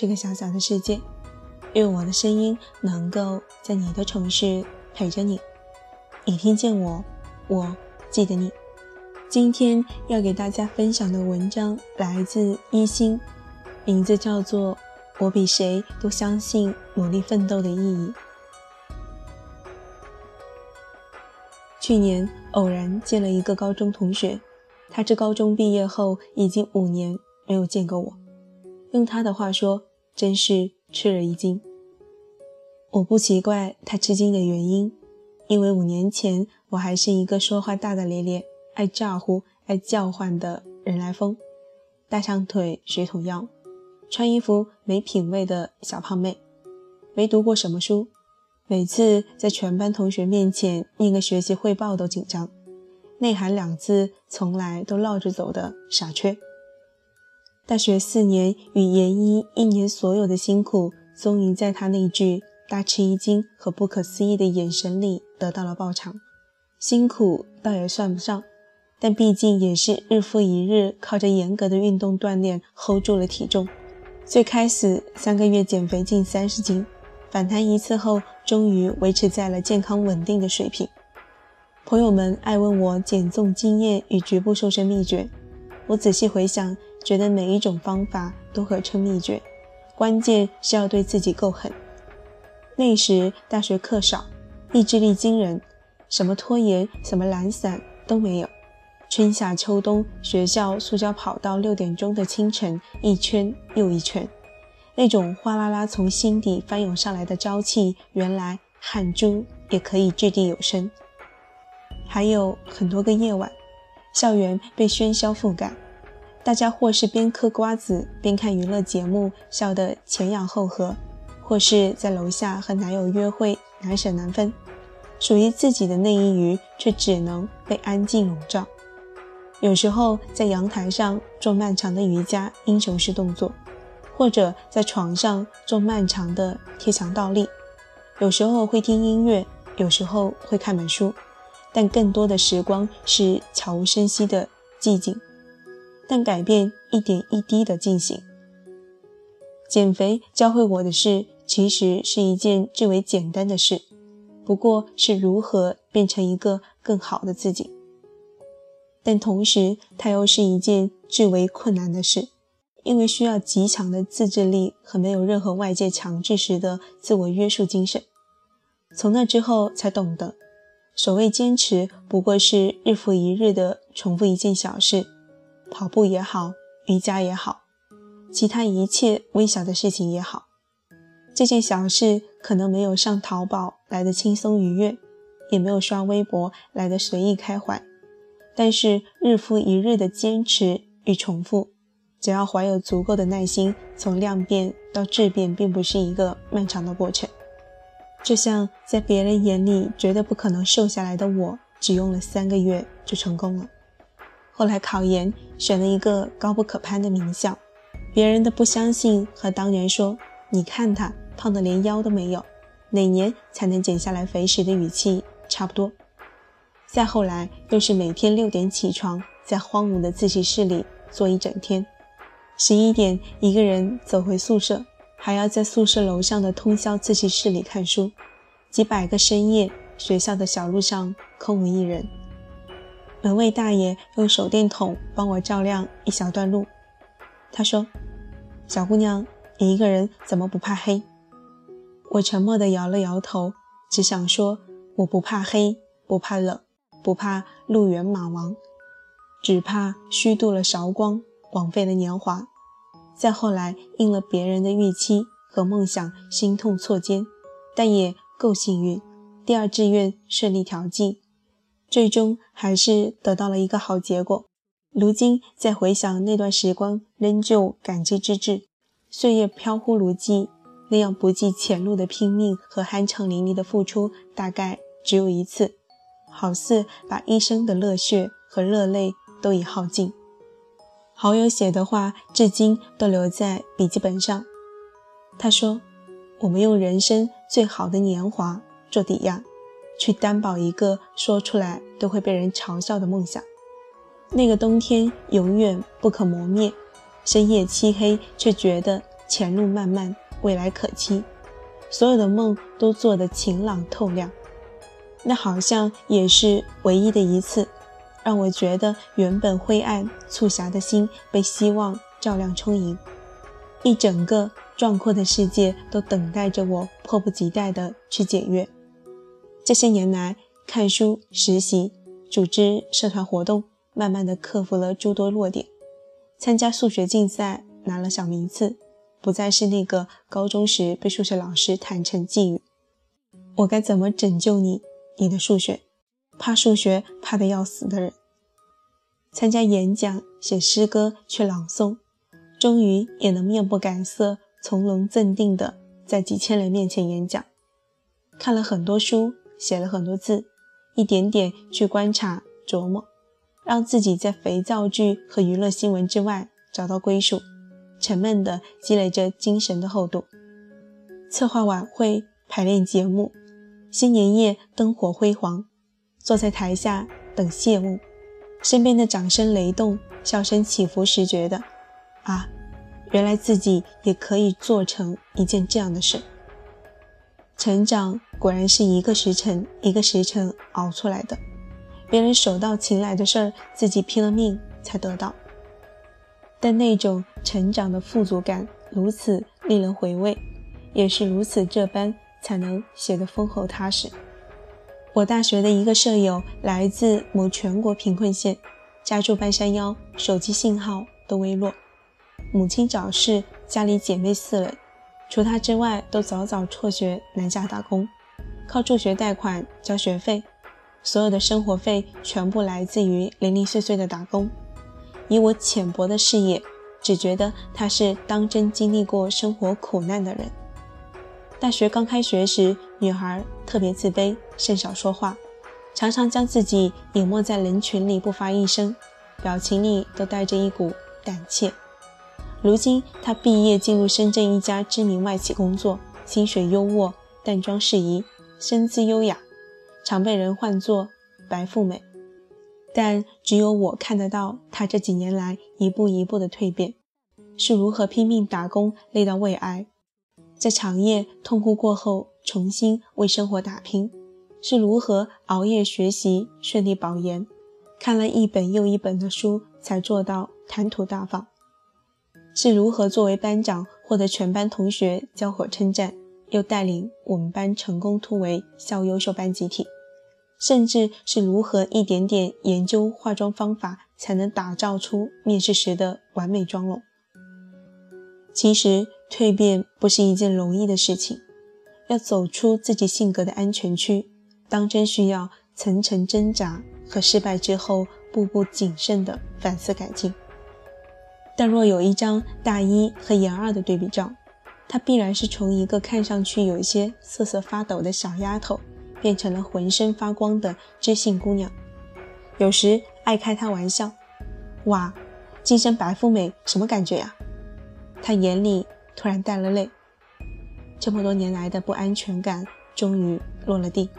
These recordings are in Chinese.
这个小小的世界。愿我的声音能够在你的城市陪着你。你听见我，我记得你。今天要给大家分享的文章来自一心，名字叫做《我比谁都相信努力奋斗的意义》。去年偶然见了一个高中同学，他这高中毕业后已经五年。没有见过我，用他的话说，真是吃了一惊。我不奇怪他吃惊的原因，因为五年前我还是一个说话大大咧咧、爱咋呼、爱叫唤的人来疯，大长腿、水桶腰，穿衣服没品味的小胖妹，没读过什么书，每次在全班同学面前念个学习汇报都紧张，内涵两字从来都绕着走的傻缺。大学四年与研一一年所有的辛苦，终于在他那句大吃一惊和不可思议的眼神里得到了报偿。辛苦倒也算不上，但毕竟也是日复一日靠着严格的运动锻炼 hold 住了体重。最开始三个月减肥近三十斤，反弹一次后，终于维持在了健康稳定的水平。朋友们爱问我减重经验与局部瘦身秘诀，我仔细回想。觉得每一种方法都可称秘诀，关键是要对自己够狠。那时大学课少，意志力惊人，什么拖延、什么懒散都没有。春夏秋冬，学校塑胶跑道六点钟的清晨，一圈又一圈，那种哗啦啦从心底翻涌上来的朝气，原来汗珠也可以掷地有声。还有很多个夜晚，校园被喧嚣覆盖。大家或是边嗑瓜子边看娱乐节目，笑得前仰后合；或是在楼下和男友约会，难舍难分。属于自己的那一隅，却只能被安静笼罩。有时候在阳台上做漫长的瑜伽英雄式动作，或者在床上做漫长的贴墙倒立。有时候会听音乐，有时候会看本书，但更多的时光是悄无声息的寂静。但改变一点一滴的进行。减肥教会我的事，其实是一件最为简单的事，不过是如何变成一个更好的自己。但同时，它又是一件最为困难的事，因为需要极强的自制力和没有任何外界强制时的自我约束精神。从那之后，才懂得，所谓坚持，不过是日复一日的重复一件小事。跑步也好，瑜伽也好，其他一切微小的事情也好，这件小事可能没有上淘宝来的轻松愉悦，也没有刷微博来的随意开怀，但是日复一日的坚持与重复，只要怀有足够的耐心，从量变到质变，并不是一个漫长的过程。就像在别人眼里绝对不可能瘦下来的我，只用了三个月就成功了。后来考研选了一个高不可攀的名校，别人的不相信和当年说“你看他胖得连腰都没有，哪年才能减下来肥食”的语气差不多。再后来又是每天六点起床，在荒芜的自习室里坐一整天，十一点一个人走回宿舍，还要在宿舍楼上的通宵自习室里看书，几百个深夜，学校的小路上空无一人。门卫大爷用手电筒帮我照亮一小段路。他说：“小姑娘，你一个人怎么不怕黑？”我沉默地摇了摇头，只想说：“我不怕黑，不怕冷，不怕路远马亡，只怕虚度了韶光，枉费了年华。”再后来，应了别人的预期和梦想，心痛错肩，但也够幸运，第二志愿顺利调剂。最终还是得到了一个好结果。如今再回想那段时光，仍旧感激之至。岁月飘忽如寄，那样不计前路的拼命和酣畅淋漓的付出，大概只有一次。好似把一生的热血和热泪都已耗尽。好友写的话，至今都留在笔记本上。他说：“我们用人生最好的年华做抵押。”去担保一个说出来都会被人嘲笑的梦想，那个冬天永远不可磨灭。深夜漆黑，却觉得前路漫漫，未来可期。所有的梦都做得晴朗透亮。那好像也是唯一的一次，让我觉得原本灰暗促狭的心被希望照亮充盈。一整个壮阔的世界都等待着我，迫不及待地去检阅。这些年来，看书、实习、组织社团活动，慢慢的克服了诸多弱点。参加数学竞赛拿了小名次，不再是那个高中时被数学老师坦诚寄语：“我该怎么拯救你？你的数学，怕数学怕得要死的人。”参加演讲、写诗歌、去朗诵，终于也能面不改色、从容镇定的在几千人面前演讲。看了很多书，写了很多字，一点点去观察琢磨。让自己在肥皂剧和娱乐新闻之外找到归属，沉闷地积累着精神的厚度。策划晚会、排练节目，新年夜灯火辉煌，坐在台下等谢幕，身边的掌声雷动，笑声起伏时，觉得啊，原来自己也可以做成一件这样的事。成长果然是一个时辰一个时辰熬出来的。别人手到擒来的事儿，自己拼了命才得到。但那种成长的富足感如此令人回味，也是如此这般才能写得丰厚踏实。我大学的一个舍友来自某全国贫困县，家住半山腰，手机信号都微弱。母亲早逝，家里姐妹四人，除她之外都早早辍学南下打工，靠助学贷款交学费。所有的生活费全部来自于零零碎碎的打工。以我浅薄的视野，只觉得他是当真经历过生活苦难的人。大学刚开学时，女孩特别自卑，甚少说话，常常将自己隐没在人群里不发一声，表情里都带着一股胆怯。如今她毕业进入深圳一家知名外企工作，薪水优渥，淡妆适宜，身姿优雅。常被人唤作白富美，但只有我看得到她这几年来一步一步的蜕变，是如何拼命打工累到胃癌，在长夜痛哭过后重新为生活打拼，是如何熬夜学习顺利保研，看了一本又一本的书才做到谈吐大方，是如何作为班长获得全班同学交火称赞。又带领我们班成功突围校优秀班集体，甚至是如何一点点研究化妆方法，才能打造出面试时的完美妆容。其实蜕变不是一件容易的事情，要走出自己性格的安全区，当真需要层层挣扎和失败之后步步谨慎的反思改进。但若有一张大一和研二的对比照，她必然是从一个看上去有一些瑟瑟发抖的小丫头，变成了浑身发光的知性姑娘。有时爱开她玩笑：“哇，晋升白富美什么感觉呀？”她眼里突然带了泪。这么多年来的不安全感终于落了地。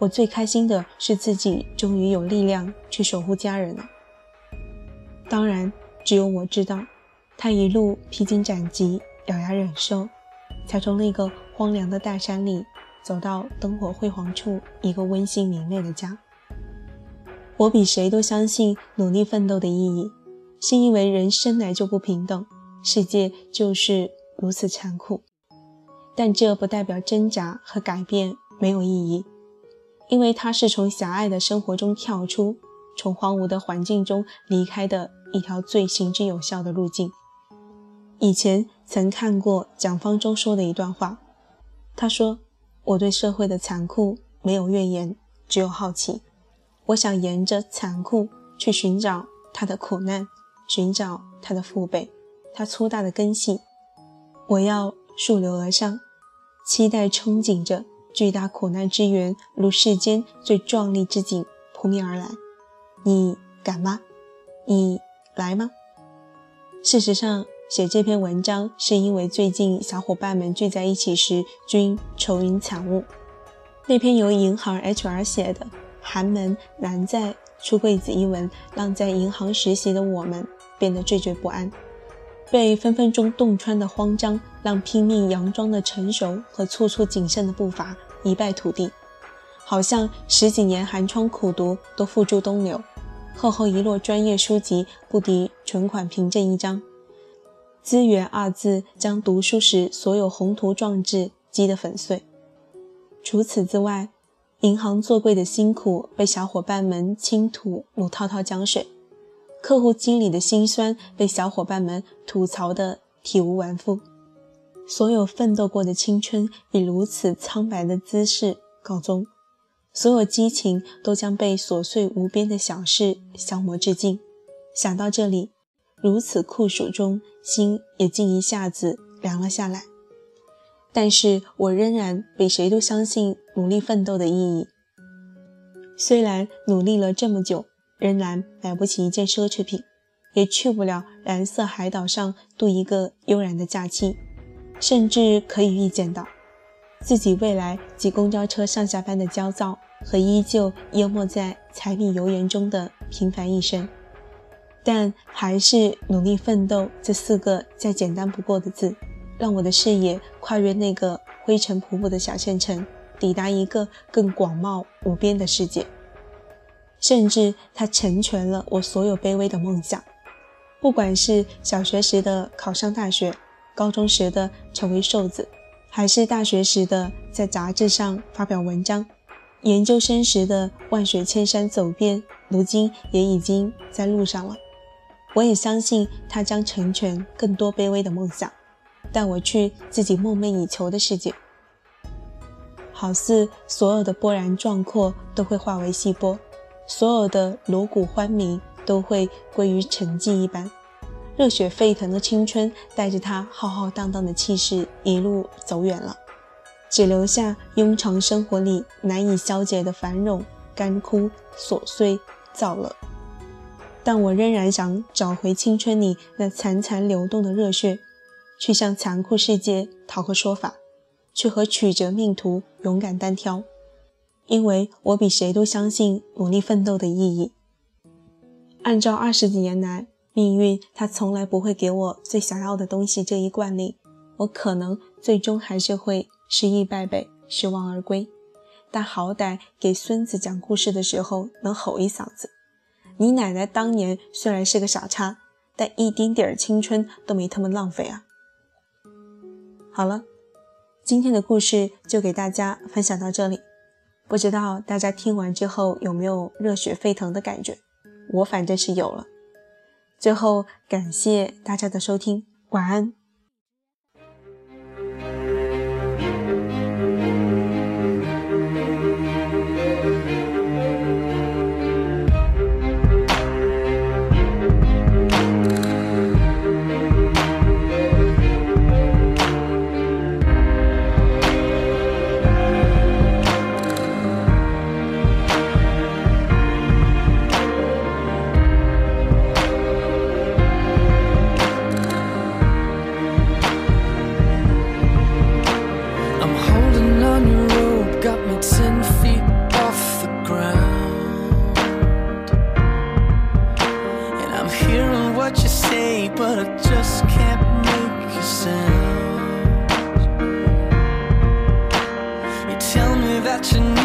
我最开心的是自己终于有力量去守护家人了。当然，只有我知道，她一路披荆斩棘。咬牙忍受，才从那个荒凉的大山里走到灯火辉煌处一个温馨明媚的家。我比谁都相信努力奋斗的意义，是因为人生来就不平等，世界就是如此残酷。但这不代表挣扎和改变没有意义，因为它是从狭隘的生活中跳出，从荒芜的环境中离开的一条最行之有效的路径。以前曾看过蒋方舟说的一段话，他说：“我对社会的残酷没有怨言，只有好奇。我想沿着残酷去寻找他的苦难，寻找他的父辈，他粗大的根系。我要溯流而上，期待憧憬着巨大苦难之源如世间最壮丽之景扑面而来。你敢吗？你来吗？事实上。”写这篇文章是因为最近小伙伴们聚在一起时均愁云惨雾。那篇由银行 HR 写的“寒门难在出贵子”一文，让在银行实习的我们变得惴惴不安。被分分钟洞穿的慌张，让拼命佯装的成熟和处处谨慎的步伐一败涂地，好像十几年寒窗苦读都付诸东流，厚厚一摞专业书籍不敌存款凭证一张，资源二字将读书时所有宏图壮志击得粉碎。除此之外，银行做柜的辛苦被小伙伴们倾吐如滔滔江水。客户经理的辛酸被小伙伴们吐槽的体无完肤，所有奋斗过的青春以如此苍白的姿势告终，所有激情都将被琐碎无边的小事消磨殆尽。想到这里，如此酷暑中，心也竟一下子凉了下来。但是我仍然比谁都相信努力奋斗的意义，虽然努力了这么久。仍然买不起一件奢侈品，也去不了蓝色海岛上度一个悠然的假期，甚至可以预见到自己未来挤公交车上下班的焦躁和依旧淹没在柴米油盐中的平凡一生。但还是努力奋斗这四个再简单不过的字，让我的视野跨越那个灰尘仆仆的小县城，抵达一个更广袤无边的世界。甚至它成全了我所有卑微的梦想，不管是小学时的考上大学，高中时的成为瘦子，还是大学时的在杂志上发表文章，研究生时的万水千山走遍，如今也已经在路上了。我也相信他将成全更多卑微的梦想，带我去自己梦寐以求的世界。好似所有的波澜壮阔都会化为细波。所有的锣鼓欢鸣都会归于沉寂一般，热血沸腾的青春带着他浩浩荡荡的气势一路走远了，只留下庸常生活里难以消解的繁荣、干枯、琐碎、燥热。但我仍然想找回青春里那潺潺流动的热血，去向残酷世界讨个说法，去和曲折命途勇敢单挑。因为我比谁都相信努力奋斗的意义。按照二十几年来命运，他从来不会给我最想要的东西这一惯例，我可能最终还是会失意败北、失望而归。但好歹给孙子讲故事的时候能吼一嗓子：“你奶奶当年虽然是个傻叉，但一丁点儿青春都没他们浪费啊！”好了，今天的故事就给大家分享到这里。不知道大家听完之后有没有热血沸腾的感觉？我反正是有了。最后感谢大家的收听，晚安。that you know.